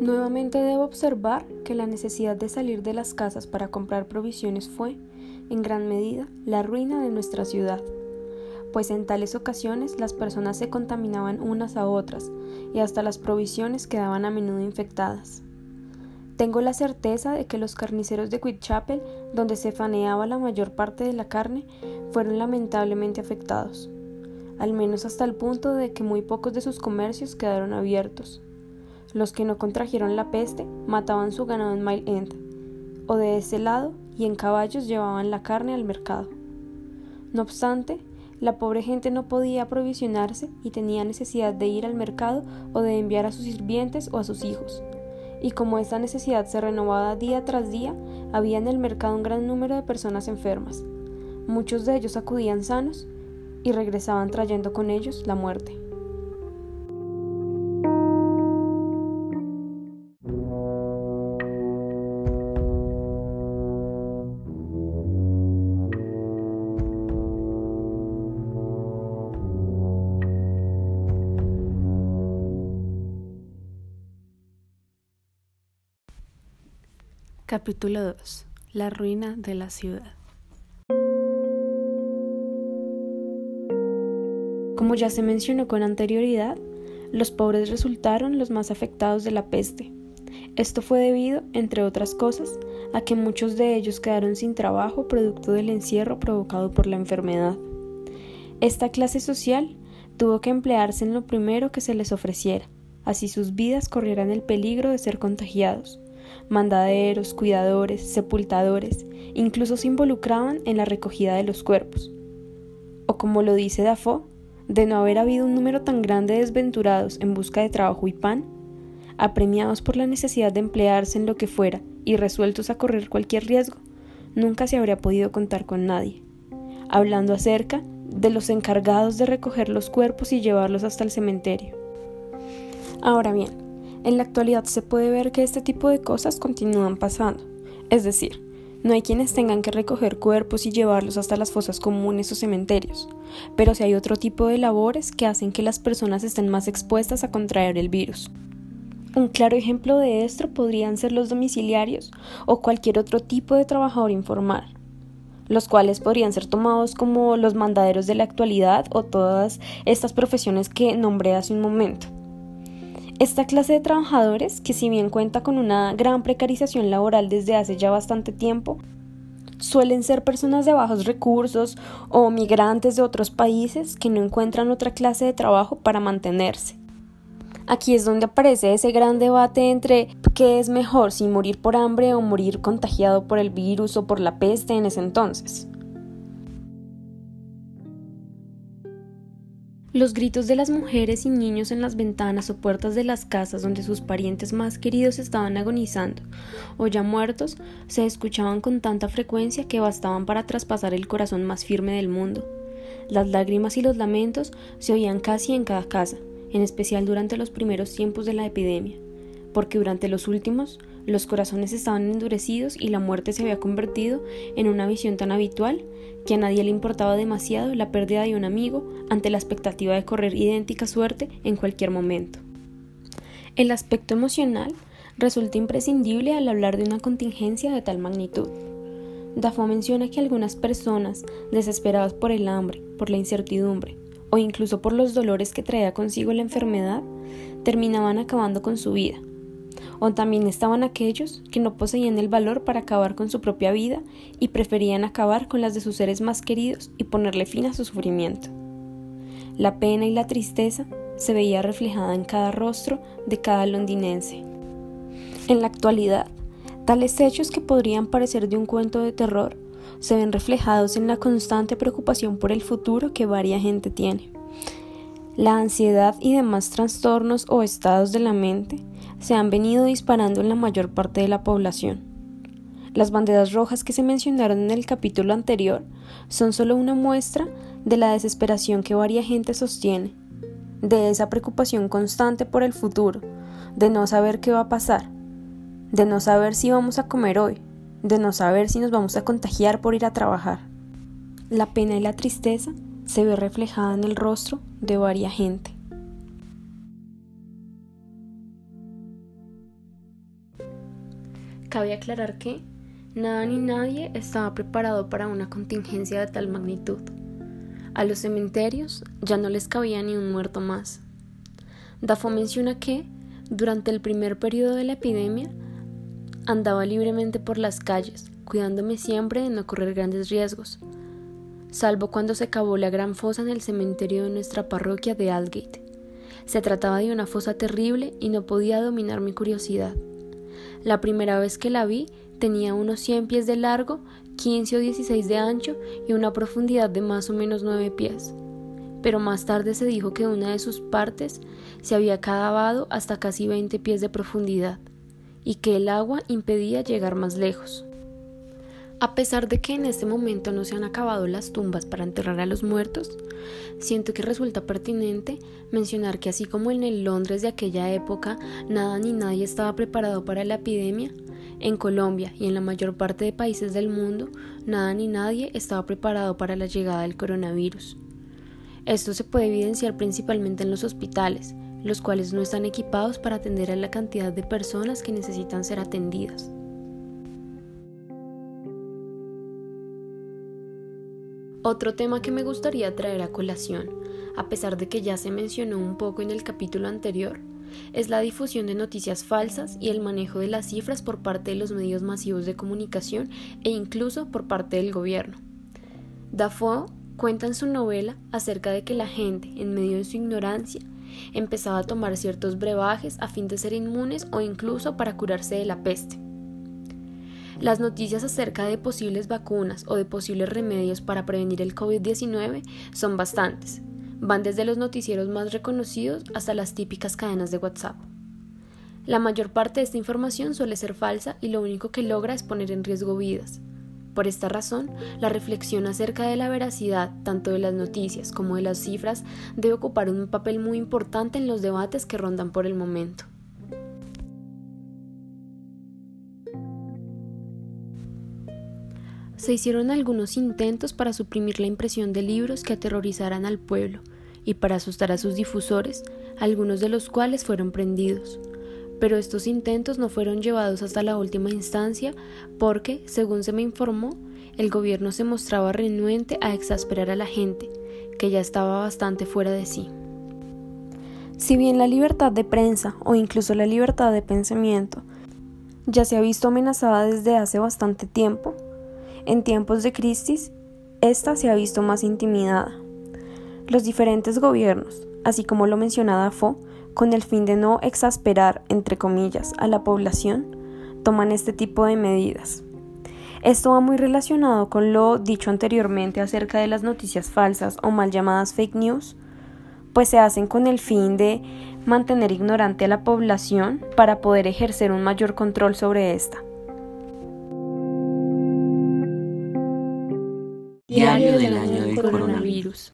Nuevamente debo observar que la necesidad de salir de las casas para comprar provisiones fue, en gran medida, la ruina de nuestra ciudad, pues en tales ocasiones las personas se contaminaban unas a otras y hasta las provisiones quedaban a menudo infectadas. Tengo la certeza de que los carniceros de Whitechapel, donde se faneaba la mayor parte de la carne, fueron lamentablemente afectados, al menos hasta el punto de que muy pocos de sus comercios quedaron abiertos. Los que no contrajeron la peste mataban su ganado en Mile End, o de ese lado, y en caballos llevaban la carne al mercado. No obstante, la pobre gente no podía aprovisionarse y tenía necesidad de ir al mercado o de enviar a sus sirvientes o a sus hijos. Y como esta necesidad se renovaba día tras día, había en el mercado un gran número de personas enfermas. Muchos de ellos acudían sanos y regresaban trayendo con ellos la muerte. Capítulo 2. La ruina de la ciudad. Como ya se mencionó con anterioridad, los pobres resultaron los más afectados de la peste. Esto fue debido, entre otras cosas, a que muchos de ellos quedaron sin trabajo producto del encierro provocado por la enfermedad. Esta clase social tuvo que emplearse en lo primero que se les ofreciera, así sus vidas corrieran el peligro de ser contagiados mandaderos, cuidadores, sepultadores, incluso se involucraban en la recogida de los cuerpos. O como lo dice Dafoe, de no haber habido un número tan grande de desventurados en busca de trabajo y pan, apremiados por la necesidad de emplearse en lo que fuera y resueltos a correr cualquier riesgo, nunca se habría podido contar con nadie. Hablando acerca de los encargados de recoger los cuerpos y llevarlos hasta el cementerio. Ahora bien, en la actualidad se puede ver que este tipo de cosas continúan pasando. Es decir, no hay quienes tengan que recoger cuerpos y llevarlos hasta las fosas comunes o cementerios, pero sí hay otro tipo de labores que hacen que las personas estén más expuestas a contraer el virus. Un claro ejemplo de esto podrían ser los domiciliarios o cualquier otro tipo de trabajador informal, los cuales podrían ser tomados como los mandaderos de la actualidad o todas estas profesiones que nombré hace un momento. Esta clase de trabajadores, que si bien cuenta con una gran precarización laboral desde hace ya bastante tiempo, suelen ser personas de bajos recursos o migrantes de otros países que no encuentran otra clase de trabajo para mantenerse. Aquí es donde aparece ese gran debate entre qué es mejor, si morir por hambre o morir contagiado por el virus o por la peste en ese entonces. Los gritos de las mujeres y niños en las ventanas o puertas de las casas donde sus parientes más queridos estaban agonizando o ya muertos se escuchaban con tanta frecuencia que bastaban para traspasar el corazón más firme del mundo. Las lágrimas y los lamentos se oían casi en cada casa, en especial durante los primeros tiempos de la epidemia, porque durante los últimos los corazones estaban endurecidos y la muerte se había convertido en una visión tan habitual que a nadie le importaba demasiado la pérdida de un amigo ante la expectativa de correr idéntica suerte en cualquier momento. El aspecto emocional resulta imprescindible al hablar de una contingencia de tal magnitud. Dafoe menciona que algunas personas, desesperadas por el hambre, por la incertidumbre o incluso por los dolores que traía consigo la enfermedad, terminaban acabando con su vida, o también estaban aquellos que no poseían el valor para acabar con su propia vida y preferían acabar con las de sus seres más queridos y ponerle fin a su sufrimiento. La pena y la tristeza se veía reflejada en cada rostro de cada londinense. En la actualidad, tales hechos que podrían parecer de un cuento de terror se ven reflejados en la constante preocupación por el futuro que varia gente tiene. La ansiedad y demás trastornos o estados de la mente se han venido disparando en la mayor parte de la población. Las banderas rojas que se mencionaron en el capítulo anterior son solo una muestra de la desesperación que varia gente sostiene, de esa preocupación constante por el futuro, de no saber qué va a pasar, de no saber si vamos a comer hoy, de no saber si nos vamos a contagiar por ir a trabajar. La pena y la tristeza se ve reflejada en el rostro de varia gente. Cabe aclarar que nada ni nadie estaba preparado para una contingencia de tal magnitud. A los cementerios ya no les cabía ni un muerto más. Dafoe menciona que, durante el primer periodo de la epidemia, andaba libremente por las calles, cuidándome siempre de no correr grandes riesgos, salvo cuando se cavó la gran fosa en el cementerio de nuestra parroquia de Aldgate. Se trataba de una fosa terrible y no podía dominar mi curiosidad. La primera vez que la vi tenía unos 100 pies de largo, 15 o 16 de ancho y una profundidad de más o menos 9 pies. Pero más tarde se dijo que una de sus partes se había cavado hasta casi 20 pies de profundidad y que el agua impedía llegar más lejos. A pesar de que en este momento no se han acabado las tumbas para enterrar a los muertos, siento que resulta pertinente mencionar que así como en el Londres de aquella época nada ni nadie estaba preparado para la epidemia, en Colombia y en la mayor parte de países del mundo, nada ni nadie estaba preparado para la llegada del coronavirus. Esto se puede evidenciar principalmente en los hospitales, los cuales no están equipados para atender a la cantidad de personas que necesitan ser atendidas. Otro tema que me gustaría traer a colación, a pesar de que ya se mencionó un poco en el capítulo anterior, es la difusión de noticias falsas y el manejo de las cifras por parte de los medios masivos de comunicación e incluso por parte del gobierno. Dafoe cuenta en su novela acerca de que la gente, en medio de su ignorancia, empezaba a tomar ciertos brebajes a fin de ser inmunes o incluso para curarse de la peste. Las noticias acerca de posibles vacunas o de posibles remedios para prevenir el COVID-19 son bastantes. Van desde los noticieros más reconocidos hasta las típicas cadenas de WhatsApp. La mayor parte de esta información suele ser falsa y lo único que logra es poner en riesgo vidas. Por esta razón, la reflexión acerca de la veracidad tanto de las noticias como de las cifras debe ocupar un papel muy importante en los debates que rondan por el momento. Se hicieron algunos intentos para suprimir la impresión de libros que aterrorizaran al pueblo y para asustar a sus difusores, algunos de los cuales fueron prendidos. Pero estos intentos no fueron llevados hasta la última instancia porque, según se me informó, el gobierno se mostraba renuente a exasperar a la gente, que ya estaba bastante fuera de sí. Si bien la libertad de prensa o incluso la libertad de pensamiento ya se ha visto amenazada desde hace bastante tiempo, en tiempos de crisis, esta se ha visto más intimidada. Los diferentes gobiernos, así como lo mencionaba Fo, con el fin de no exasperar, entre comillas, a la población, toman este tipo de medidas. Esto va muy relacionado con lo dicho anteriormente acerca de las noticias falsas o mal llamadas fake news, pues se hacen con el fin de mantener ignorante a la población para poder ejercer un mayor control sobre esta. Diario del año del coronavirus.